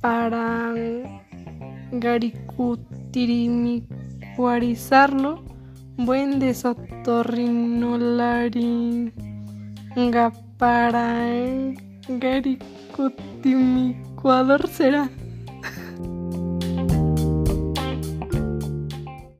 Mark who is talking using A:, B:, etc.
A: Para garicutirimicuarizarlo, buen garicutimicuador será.